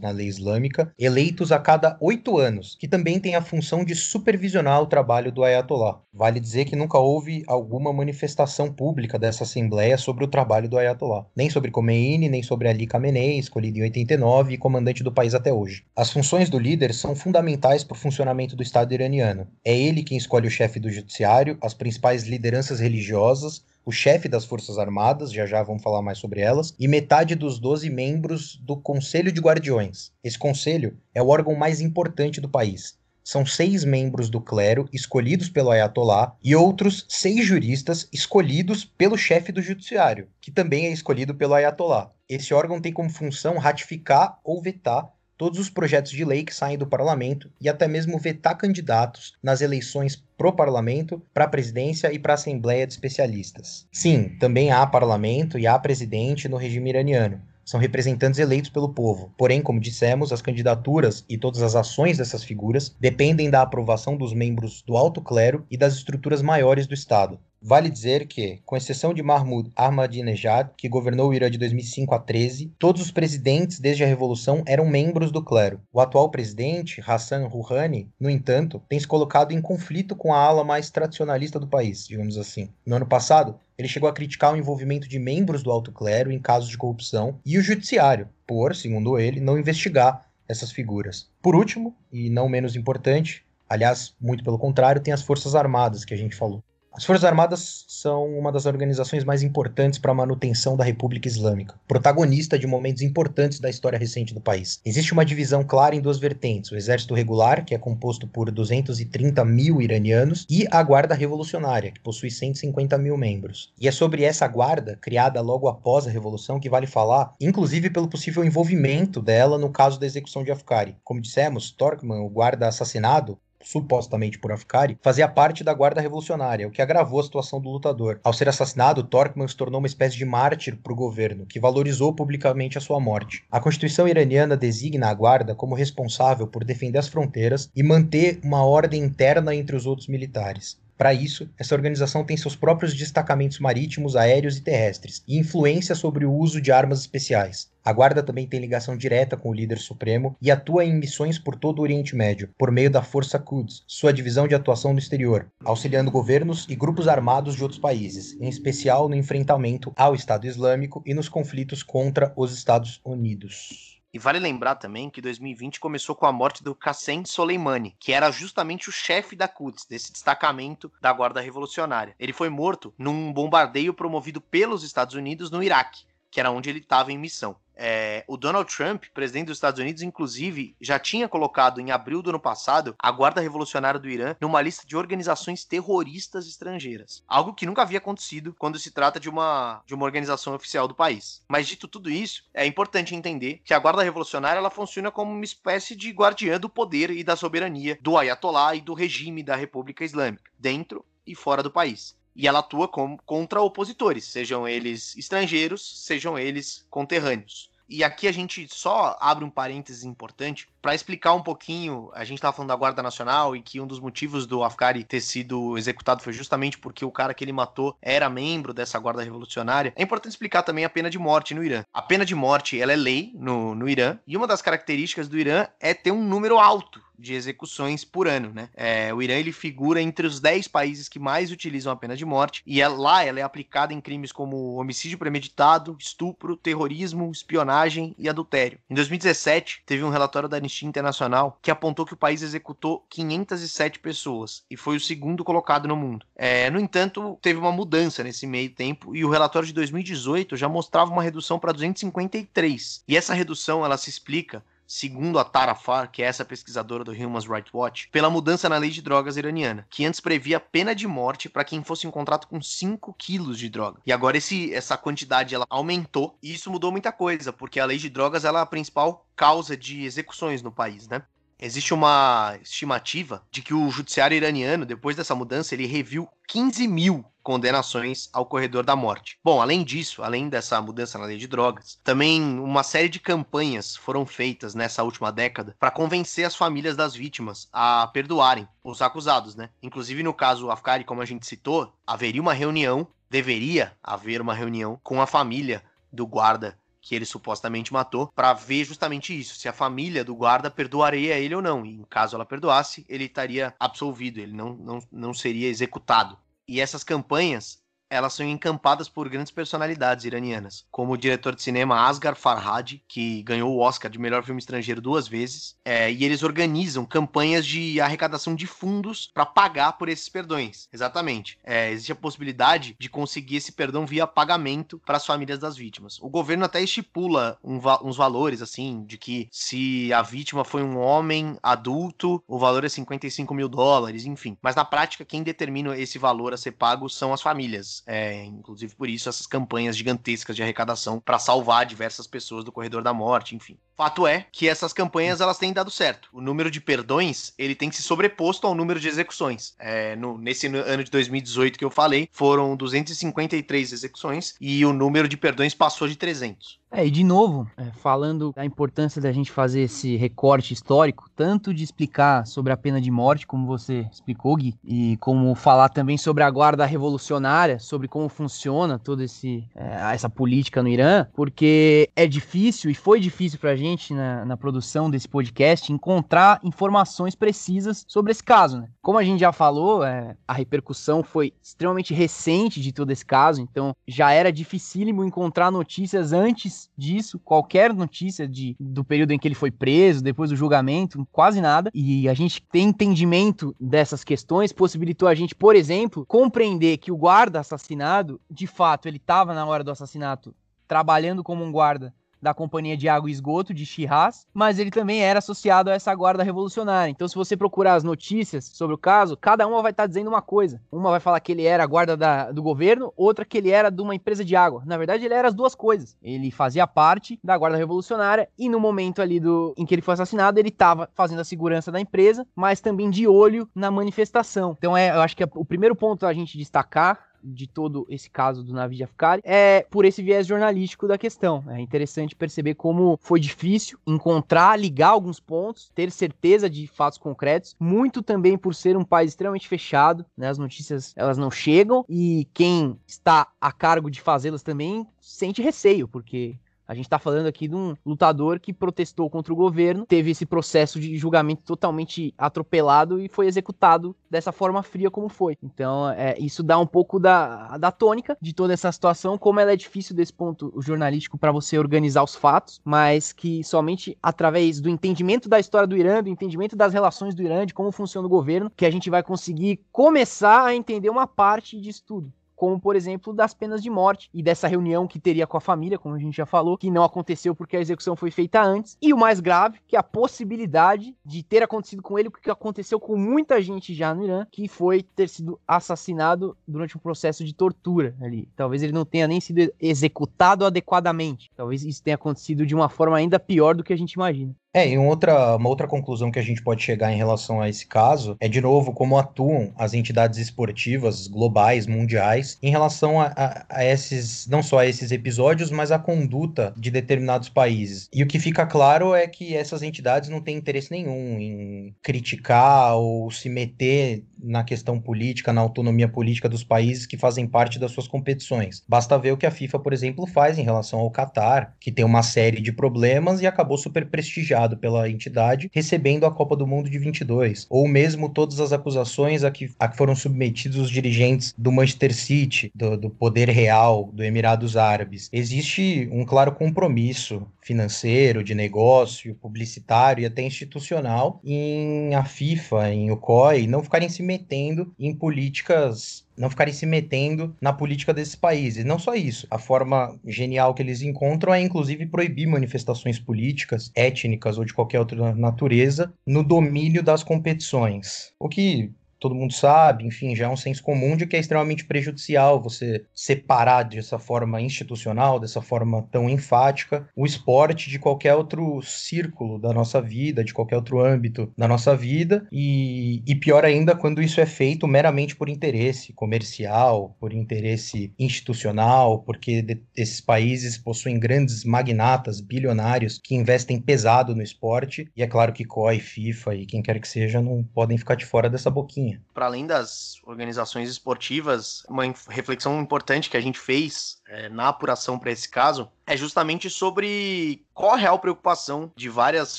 Speaker 1: na lei islâmica, eleitos a cada oito anos, que também tem a função de supervisionar o trabalho do Ayatollah. Vale dizer que nunca houve alguma manifestação pública dessa assembleia sobre o trabalho do Ayatollah, nem sobre Khomeini, nem sobre Ali Khamenei, escolhido em 89 e comandante do país até hoje. As funções do líder são fundamentais para o funcionamento do Estado iraniano. É ele quem escolhe o chefe do judiciário, as principais lideranças religiosas, o chefe das Forças Armadas, já já vamos falar mais sobre elas, e metade dos 12 membros do Conselho de Guardiões. Esse conselho é o órgão mais importante do país. São seis membros do clero escolhidos pelo Ayatollah e outros seis juristas escolhidos pelo chefe do judiciário, que também é escolhido pelo Ayatollah. Esse órgão tem como função ratificar ou vetar todos os projetos de lei que saem do parlamento e até mesmo vetar candidatos nas eleições pro parlamento, para a presidência e para a assembleia de especialistas. Sim, também há parlamento e há presidente no regime iraniano, são representantes eleitos pelo povo. Porém, como dissemos, as candidaturas e todas as ações dessas figuras dependem da aprovação dos membros do alto clero e das estruturas maiores do Estado. Vale dizer que, com exceção de Mahmoud Ahmadinejad, que governou o Irã de 2005 a 13, todos os presidentes desde a Revolução eram membros do clero. O atual presidente, Hassan Rouhani, no entanto, tem se colocado em conflito com a ala mais tradicionalista do país, digamos assim. No ano passado, ele chegou a criticar o envolvimento de membros do alto clero em casos de corrupção e o judiciário, por, segundo ele, não investigar essas figuras. Por último, e não menos importante, aliás, muito pelo contrário, tem as Forças Armadas que a gente falou. As Forças Armadas são uma das organizações mais importantes para a manutenção da República Islâmica, protagonista de momentos importantes da história recente do país. Existe uma divisão clara em duas vertentes: o Exército Regular, que é composto por 230 mil iranianos, e a Guarda Revolucionária, que possui 150 mil membros. E é sobre essa guarda, criada logo após a Revolução, que vale falar, inclusive pelo possível envolvimento dela no caso da execução de Afkari. Como dissemos, Torkman, o guarda assassinado, supostamente por Afkari, fazia parte da Guarda Revolucionária, o que agravou a situação do lutador. Ao ser assassinado, Torkman se tornou uma espécie de mártir para o governo, que valorizou publicamente a sua morte. A Constituição iraniana designa a Guarda como responsável por defender as fronteiras e manter uma ordem interna entre os outros militares. Para isso, essa organização tem seus próprios destacamentos marítimos, aéreos e terrestres, e influência sobre o uso de armas especiais. A Guarda também tem ligação direta com o líder supremo e atua em missões por todo o Oriente Médio, por meio da Força Quds, sua divisão de atuação no exterior, auxiliando governos e grupos armados de outros países, em especial no enfrentamento ao Estado Islâmico e nos conflitos contra os Estados Unidos.
Speaker 2: E vale lembrar também que 2020 começou com a morte do Qassem Soleimani, que era justamente o chefe da Quds, desse destacamento da Guarda Revolucionária. Ele foi morto num bombardeio promovido pelos Estados Unidos no Iraque, que era onde ele estava em missão. É, o Donald Trump, presidente dos Estados Unidos, inclusive, já tinha colocado em abril do ano passado a Guarda Revolucionária do Irã numa lista de organizações terroristas estrangeiras. Algo que nunca havia acontecido quando se trata de uma, de uma organização oficial do país. Mas dito tudo isso, é importante entender que a Guarda Revolucionária ela funciona como uma espécie de guardiã do poder e da soberania do Ayatollah e do regime da República Islâmica, dentro e fora do país e ela atua com, contra opositores, sejam eles estrangeiros, sejam eles conterrâneos. E aqui a gente só abre um parênteses importante para explicar um pouquinho. A gente estava falando da Guarda Nacional e que um dos motivos do Afkari ter sido executado foi justamente porque o cara que ele matou era membro dessa Guarda Revolucionária. É importante explicar também a pena de morte no Irã. A pena de morte ela é lei no, no Irã e uma das características do Irã é ter um número alto de execuções por ano, né? É, o Irã ele figura entre os 10 países que mais utilizam a pena de morte e é, lá ela é aplicada em crimes como homicídio premeditado, estupro, terrorismo, espionagem e adultério. Em 2017, teve um relatório da Anistia Internacional que apontou que o país executou 507 pessoas e foi o segundo colocado no mundo. É, no entanto, teve uma mudança nesse meio tempo e o relatório de 2018 já mostrava uma redução para 253. E essa redução ela se explica segundo a Tara Far, que é essa pesquisadora do Human Rights Watch, pela mudança na lei de drogas iraniana, que antes previa pena de morte para quem fosse encontrado com 5 quilos de droga. E agora esse, essa quantidade ela aumentou e isso mudou muita coisa, porque a lei de drogas ela é a principal causa de execuções no país, né? Existe uma estimativa de que o judiciário iraniano, depois dessa mudança, ele reviu 15 mil condenações ao corredor da morte. Bom, além disso, além dessa mudança na lei de drogas, também uma série de campanhas foram feitas nessa última década para convencer as famílias das vítimas a perdoarem os acusados, né? Inclusive no caso Afkari, como a gente citou, haveria uma reunião, deveria haver uma reunião com a família do guarda que ele supostamente matou, para ver justamente isso, se a família do guarda perdoaria ele ou não. E caso ela perdoasse, ele estaria absolvido, ele não, não, não seria executado. E essas campanhas elas são encampadas por grandes personalidades iranianas, como o diretor de cinema Asghar Farhadi, que ganhou o Oscar de melhor filme estrangeiro duas vezes, é, e eles organizam campanhas de arrecadação de fundos para pagar por esses perdões. Exatamente. É, existe a possibilidade de conseguir esse perdão via pagamento para as famílias das vítimas. O governo até estipula um va uns valores, assim, de que se a vítima foi um homem adulto, o valor é 55 mil dólares, enfim. Mas na prática, quem determina esse valor a ser pago são as famílias é, inclusive por isso essas campanhas gigantescas de arrecadação para salvar diversas pessoas do corredor da morte, enfim. Fato é que essas campanhas elas têm dado certo. O número de perdões ele tem se sobreposto ao número de execuções. É, no, nesse ano de 2018 que eu falei, foram 253 execuções e o número de perdões passou de 300.
Speaker 3: É, e de novo, é, falando da importância da gente fazer esse recorte histórico, tanto de explicar sobre a pena de morte, como você explicou, Gui, e como falar também sobre a guarda revolucionária, sobre como funciona toda é, essa política no Irã, porque é difícil e foi difícil pra gente na, na produção desse podcast encontrar informações precisas sobre esse caso, né? Como a gente já falou, é, a repercussão foi extremamente recente de todo esse caso, então já era dificílimo encontrar notícias antes disso, qualquer notícia de, do período em que ele foi preso, depois do julgamento, quase nada. E a gente tem entendimento dessas questões, possibilitou a gente, por exemplo, compreender que o guarda assassinado, de fato, ele estava na hora do assassinato trabalhando como um guarda da Companhia de Água e Esgoto de Shiraz, mas ele também era associado a essa guarda revolucionária. Então, se você procurar as notícias sobre o caso, cada uma vai estar tá dizendo uma coisa. Uma vai falar que ele era guarda da, do governo, outra que ele era de uma empresa de água. Na verdade, ele era as duas coisas. Ele fazia parte da guarda revolucionária e no momento ali do em que ele foi assassinado, ele estava fazendo a segurança da empresa, mas também de olho na manifestação. Então, é, eu acho que é o primeiro ponto a gente destacar de todo esse caso do Navid Afkari é por esse viés jornalístico da questão. É interessante perceber como foi difícil encontrar, ligar alguns pontos, ter certeza de fatos concretos, muito também por ser um país extremamente fechado, né? As notícias elas não chegam e quem está a cargo de fazê-las também sente receio, porque A gente tá falando aqui de um lutador que protestou contra o governo, teve esse processo de julgamento totalmente atropelado e foi executado dessa forma fria como foi. Então, é, isso dá um pouco da, da tônica de toda essa situação, como ela é difícil desse ponto jornalístico para você organizar os fatos, mas que somente através do entendimento da história do Irã, do entendimento das relações do Irã, de como funciona o governo, que a gente vai conseguir começar a entender uma parte disso tudo como por exemplo das penas de morte e dessa reunião que teria com a família, como a gente já falou, que não aconteceu porque a execução foi feita antes, e o mais grave, que é a possibilidade de ter acontecido com ele o que aconteceu com muita gente já no Irã, que foi ter sido assassinado durante um processo de tortura ali. Talvez ele não tenha nem sido executado adequadamente. Talvez isso tenha acontecido de uma forma ainda pior do que a gente imagina.
Speaker 1: É, e outra, uma outra conclusão que a gente pode chegar em relação a esse caso é, de novo, como atuam as entidades esportivas globais, mundiais, em relação a, a, a, esses, não só a esses episódios, mas a conduta de determinados países. E o que fica claro é que essas entidades não têm interesse nenhum em criticar ou se meter na questão política, na autonomia política dos países que fazem parte das suas competições. Basta ver o que a FIFA, por exemplo, faz em relação ao Catar, que tem uma série de problemas e acabou super prestigiado pela entidade, recebendo a Copa do Mundo de 22. Ou mesmo todas as acusações a que, a que foram submetidos os dirigentes do Manchester City, do, do poder real, do Emirados Árabes. Existe um claro compromisso financeiro, de negócio, publicitário e até institucional em a FIFA, em o COI, não ficarem se metendo em políticas não ficarem se metendo na política desses países. Não só isso, a forma genial que eles encontram é inclusive proibir manifestações políticas, étnicas ou de qualquer outra natureza no domínio das competições. O que todo mundo sabe, enfim, já é um senso comum de que é extremamente prejudicial você separar dessa forma institucional, dessa forma tão enfática, o esporte de qualquer outro círculo da nossa vida, de qualquer outro âmbito da nossa vida, e, e pior ainda quando isso é feito meramente por interesse comercial, por interesse institucional, porque de, esses países possuem grandes magnatas, bilionários, que investem pesado no esporte, e é claro que COI, FIFA e quem quer que seja não podem ficar de fora dessa boquinha.
Speaker 2: Para além das organizações esportivas, uma reflexão importante que a gente fez é, na apuração para esse caso é justamente sobre qual a real preocupação de várias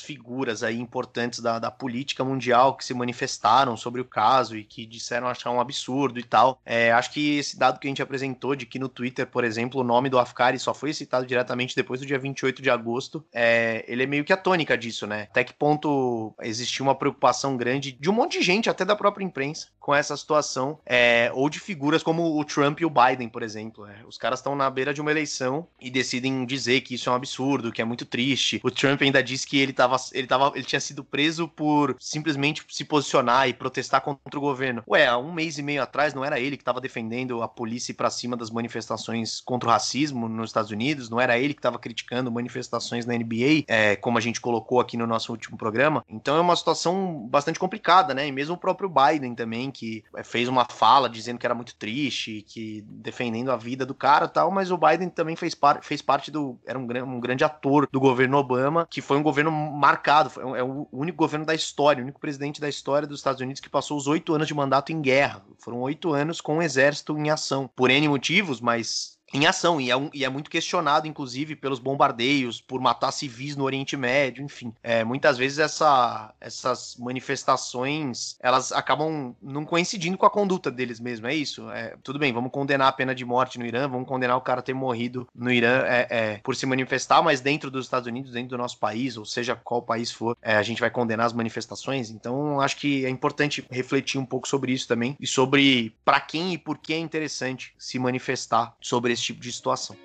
Speaker 2: figuras aí importantes da, da política mundial que se manifestaram sobre o caso e que disseram achar um absurdo e tal. É, acho que esse dado que a gente apresentou de que no Twitter, por exemplo, o nome do Afkari só foi citado diretamente depois do dia 28 de agosto, é, ele é meio que a tônica disso, né? Até que ponto existiu uma preocupação grande de um monte de gente, até da própria imprensa, com essa situação, é, ou de figuras como o Trump e o Biden, por exemplo. É. Os caras estão na beira de uma eleição e decidem dizer que isso é um absurdo, que é muito triste. O Trump ainda disse que ele, tava, ele, tava, ele tinha sido preso por simplesmente se posicionar e protestar contra o governo. Ué, há um mês e meio atrás não era ele que estava defendendo a polícia pra cima das manifestações contra o racismo nos Estados Unidos, não era ele que estava criticando manifestações na NBA, é, como a gente colocou aqui no nosso último programa. Então é uma situação bastante complicada, né? E mesmo o próprio Biden também, que é, fez uma fala dizendo que era muito triste, que defendendo a vida do cara tal, mas o Biden também fez, par fez parte do. Era um, um, grande ator do governo Obama, que foi um governo marcado. Foi, é o único governo da história, o único presidente da história dos Estados Unidos que passou os oito anos de mandato em guerra. Foram oito anos com o exército em ação. Por N motivos, mas em ação, e é, um, e é, muito questionado, inclusive, pelos bombardeios, por matar civis no Oriente Médio, enfim. É, muitas vezes essa, essas manifestações, elas acabam não coincidindo com a conduta deles mesmo, é isso? É, tudo bem, vamos condenar a pena de morte no Irã, vamos condenar o cara ter morrido no Irã é, é por se manifestar, mas dentro dos Estados Unidos, dentro do nosso país, ou seja, qual país for, é, a gente vai condenar as manifestações, então acho que é importante refletir um pouco sobre isso também, e sobre para quem e por que é interessante se manifestar sobre esse tipo de situação.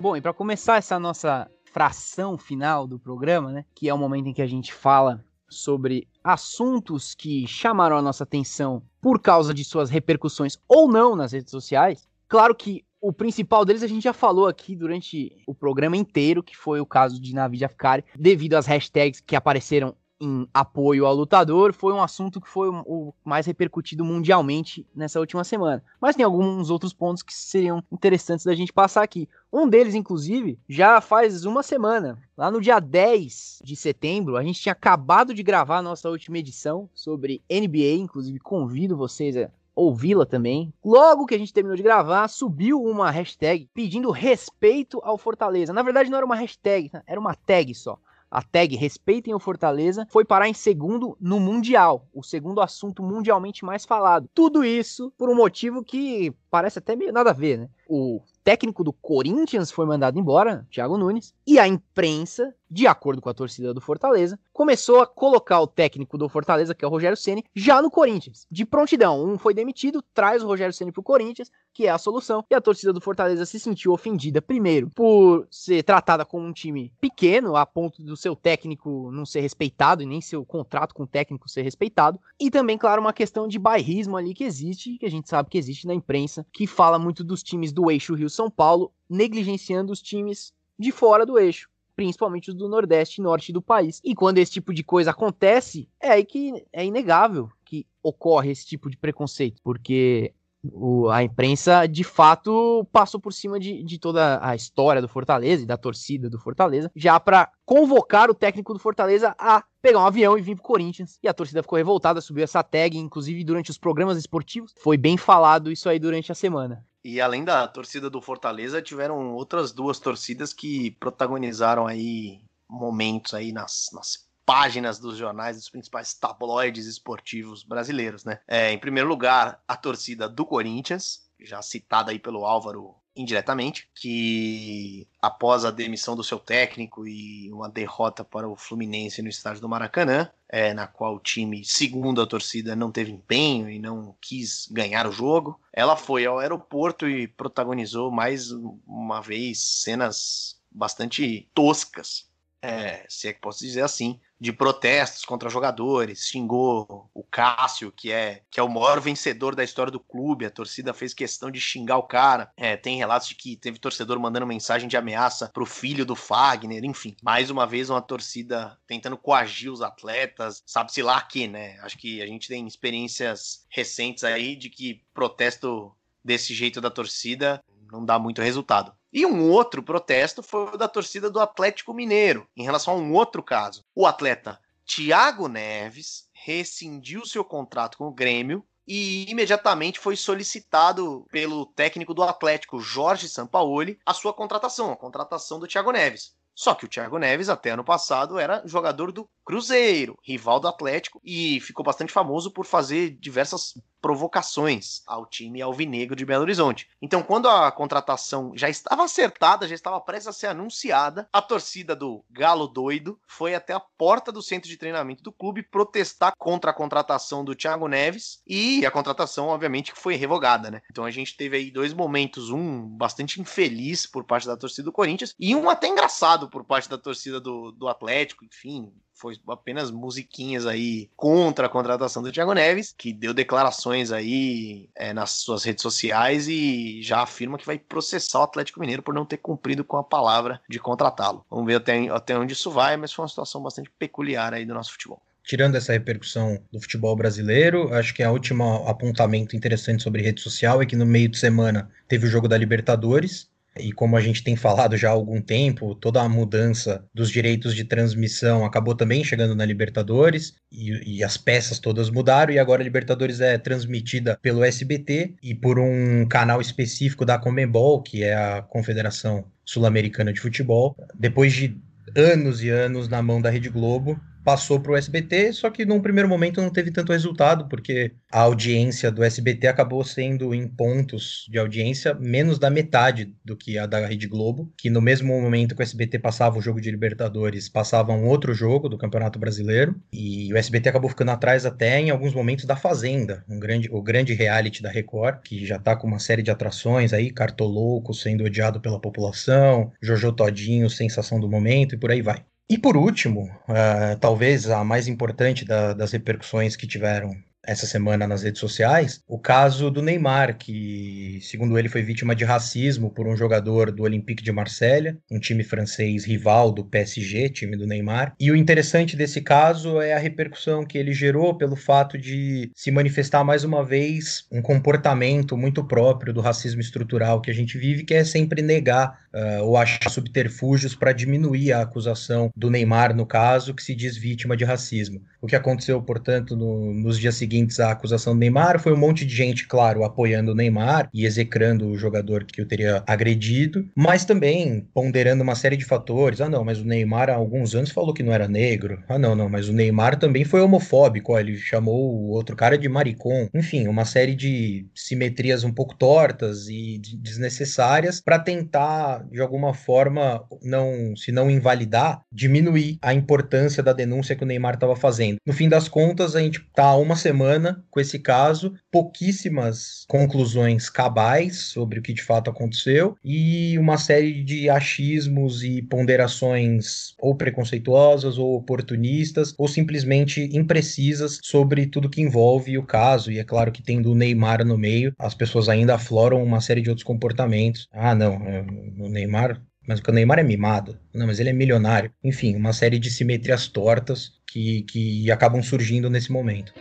Speaker 3: Bom, e para começar essa nossa fração final do programa, né, que é o momento em que a gente fala sobre assuntos que chamaram a nossa atenção por causa de suas repercussões ou não nas redes sociais. Claro que o principal deles a gente já falou aqui durante o programa inteiro, que foi o caso de Navid Afkari, devido às hashtags que apareceram em apoio ao lutador foi um assunto que foi o mais repercutido mundialmente nessa última semana. Mas tem alguns outros pontos que seriam interessantes da gente passar aqui. Um deles, inclusive, já faz uma semana. Lá no dia 10 de setembro, a gente tinha acabado de gravar a nossa última edição sobre NBA. Inclusive, convido vocês a ouvi-la também. Logo que a gente terminou de gravar, subiu uma hashtag pedindo respeito ao Fortaleza. Na verdade, não era uma hashtag, era uma tag só a tag Respeitem o Fortaleza, foi parar em segundo no Mundial, o segundo assunto mundialmente mais falado. Tudo isso por um motivo que parece até meio nada a ver, né? O técnico do Corinthians foi mandado embora, Thiago Nunes, e a imprensa, de acordo com a torcida do Fortaleza, começou a colocar o técnico do Fortaleza, que é o Rogério Ceni, já no Corinthians. De prontidão, um foi demitido, traz o Rogério Ceni pro Corinthians, que é a solução, e a torcida do Fortaleza se sentiu ofendida primeiro por ser tratada como um time pequeno, a ponto do seu técnico não ser respeitado e nem seu contrato com o técnico ser respeitado, e também, claro, uma questão de bairrismo ali que existe, que a gente sabe que existe na imprensa, que fala muito dos times do eixo Rio são Paulo negligenciando os times de fora do eixo, principalmente os do Nordeste e Norte do país. E quando esse tipo de coisa acontece, é aí que é inegável que ocorre esse tipo de preconceito, porque o, a imprensa de fato passou por cima de, de, toda a história do Fortaleza e da torcida do Fortaleza, já para convocar o técnico do Fortaleza a pegar um avião e vir pro Corinthians. E a torcida ficou revoltada, subiu essa tag, inclusive durante os programas esportivos. Foi bem falado isso aí durante a semana.
Speaker 2: E além da torcida do Fortaleza, tiveram outras duas torcidas que protagonizaram aí momentos aí nas, nas páginas dos jornais dos principais tabloides esportivos brasileiros, né? É, em primeiro lugar, a torcida do Corinthians, já citada aí pelo Álvaro indiretamente, que após a demissão do seu técnico e uma derrota para o Fluminense no estádio do Maracanã, é, na qual o time, segundo a torcida, não teve empenho e não quis ganhar o jogo, ela foi ao aeroporto e protagonizou mais uma vez cenas bastante toscas é, se é que posso dizer assim, de protestos contra jogadores, xingou o Cássio, que é, que é o maior vencedor da história do clube, a torcida fez questão de xingar o cara. É, tem relatos de que teve torcedor mandando mensagem de ameaça pro filho do Fagner, enfim. Mais uma vez, uma torcida tentando coagir os atletas, sabe-se lá que, né? Acho que a gente tem experiências recentes aí de que protesto desse jeito da torcida não dá muito resultado. E um outro protesto foi o da torcida do Atlético Mineiro, em relação a um outro caso. O atleta Thiago Neves rescindiu seu contrato com o Grêmio e imediatamente foi solicitado pelo técnico do Atlético, Jorge Sampaoli, a sua contratação, a contratação do Thiago Neves. Só que o Thiago Neves, até ano passado, era jogador do Cruzeiro, rival do Atlético, e ficou bastante famoso por fazer diversas provocações ao time alvinegro de Belo Horizonte. Então, quando a contratação já estava acertada, já estava prestes a ser anunciada, a torcida do Galo Doido foi até a porta do centro de treinamento do clube protestar contra a contratação do Thiago Neves e a contratação, obviamente, que foi revogada, né? Então a gente teve aí dois momentos, um bastante infeliz por parte da torcida do Corinthians e um até engraçado por parte da torcida do, do Atlético, enfim, foi apenas musiquinhas aí contra a contratação do Thiago Neves, que deu declarações aí é, nas suas redes sociais e já afirma que vai processar o Atlético Mineiro por não ter cumprido com a palavra de contratá-lo. Vamos ver até, até onde isso vai, mas foi uma situação bastante peculiar aí do nosso futebol
Speaker 1: tirando essa repercussão do futebol brasileiro, acho que a última apontamento interessante sobre rede social é que no meio de semana teve o jogo da Libertadores, e como a gente tem falado já há algum tempo, toda a mudança dos direitos de transmissão acabou também chegando na Libertadores e, e, as peças todas mudaram e agora a Libertadores é transmitida pelo SBT e por um canal específico da Comembol, que é a Confederação Sul-Americana de Futebol. Depois de anos e anos na mão da Rede Globo, passou para o SBT, só que num primeiro momento não teve tanto resultado, porque a audiência do SBT acabou sendo em pontos de audiência menos da metade do que a da Rede Globo, que no mesmo momento que o SBT passava o jogo de Libertadores, passava um outro jogo do Campeonato Brasileiro, e o SBT acabou ficando atrás até em alguns momentos da Fazenda, um grande, o grande reality da Record, que já está com uma série de atrações aí, Cartolouco sendo odiado pela população, Jojo Todinho, sensação do momento e por aí vai. E por último, uh, talvez a mais importante da, das repercussões que tiveram essa semana nas redes sociais, o caso do Neymar, que, segundo ele, foi vítima de racismo por um jogador do Olympique de Marselha, um time francês rival do PSG, time do Neymar. E o interessante desse caso é a repercussão que ele gerou pelo fato de se manifestar mais uma vez um comportamento muito próprio do racismo estrutural que a gente vive, que é sempre negar uh, ou achar subterfúgios para diminuir a acusação do Neymar, no caso, que se diz vítima de racismo. O que aconteceu, portanto, no, nos dias seguintes seguintes à acusação do Neymar. Foi um monte de gente, claro, apoiando o Neymar e execrando o jogador que o teria agredido, mas também ponderando uma série de fatores. Ah, não, mas o Neymar há alguns anos falou que não era negro. Ah, não, não, mas o Neymar também foi homofóbico. Ó, ele chamou o outro cara de maricom. Enfim, uma série de simetrias um pouco tortas e desnecessárias para tentar, de alguma forma, não se não invalidar, diminuir a importância da denúncia que o Neymar estava fazendo. No fim das contas, a gente há uma semana com esse caso, pouquíssimas conclusões cabais sobre o que de fato aconteceu e uma série de achismos e ponderações ou preconceituosas ou oportunistas ou simplesmente imprecisas sobre tudo que envolve o caso. E é claro que tendo o Neymar no meio, as pessoas ainda afloram uma série de outros comportamentos. Ah, não, é, o Neymar mas o Neymar é mimado. Não, mas ele é milionário. Enfim, uma série de simetrias tortas que, que acabam surgindo nesse momento.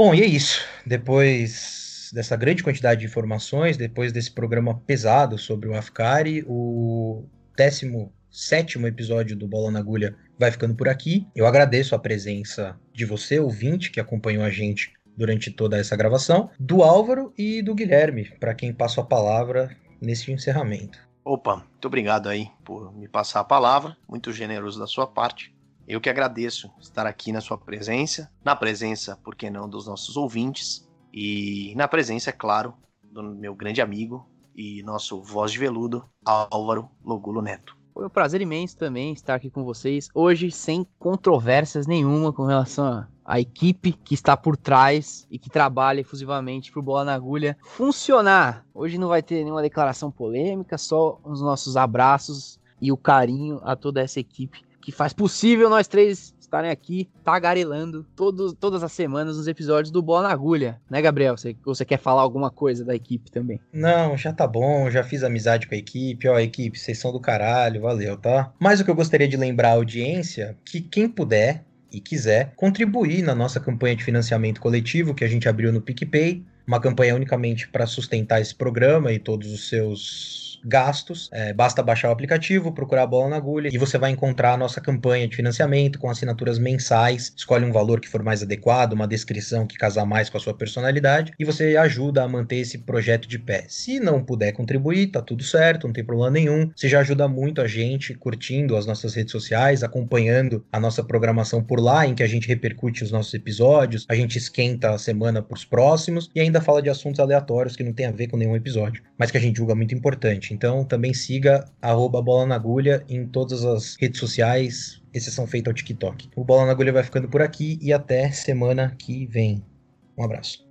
Speaker 1: Bom, e é isso. Depois dessa grande quantidade de informações, depois desse programa pesado sobre o Afkari, o 17 episódio do Bola na Agulha vai ficando por aqui. Eu agradeço a presença de você, ouvinte, que acompanhou a gente durante toda essa gravação, do Álvaro e do Guilherme, para quem passo a palavra nesse encerramento.
Speaker 2: Opa, muito obrigado aí por me passar a palavra, muito generoso da sua parte. Eu que agradeço estar aqui na sua presença, na presença, por que não, dos nossos ouvintes e na presença, é claro, do meu grande amigo e nosso voz de veludo, Álvaro Logulo Neto.
Speaker 3: Foi um prazer imenso também estar aqui com vocês, hoje sem controvérsias nenhuma com relação à equipe que está por trás e que trabalha efusivamente para o Bola na Agulha funcionar. Hoje não vai ter nenhuma declaração polêmica, só os nossos abraços e o carinho a toda essa equipe que faz possível nós três estarem aqui tagarelando todos, todas as semanas os episódios do Bola na Agulha, né, Gabriel? Você, você quer falar alguma coisa da equipe também?
Speaker 1: Não, já tá bom, já fiz amizade com a equipe. Ó, equipe, vocês são do caralho, valeu, tá? Mas o que eu gostaria de lembrar à audiência, que quem puder e quiser contribuir na nossa campanha de financiamento coletivo que a gente abriu no PicPay, uma campanha unicamente para sustentar esse programa e todos os seus gastos. É, basta baixar o aplicativo, procurar a bola na agulha e você vai encontrar a nossa campanha de financiamento com assinaturas mensais. Escolhe um valor que for mais adequado, uma descrição que casar mais com a sua personalidade e você ajuda a manter esse projeto de pé. Se não puder contribuir, tá tudo certo, não tem problema nenhum. Você já ajuda muito a gente curtindo as nossas redes sociais, acompanhando a nossa programação por lá, em que a gente repercute os nossos episódios, a gente esquenta a semana para os próximos e ainda fala de assuntos aleatórios que não tem a ver com nenhum episódio, mas que a gente julga muito importante. Então também siga arroba Bola na Agulha em todas as redes sociais, exceção feita ao TikTok. O Bola na Agulha vai ficando por aqui e até semana que vem. Um abraço.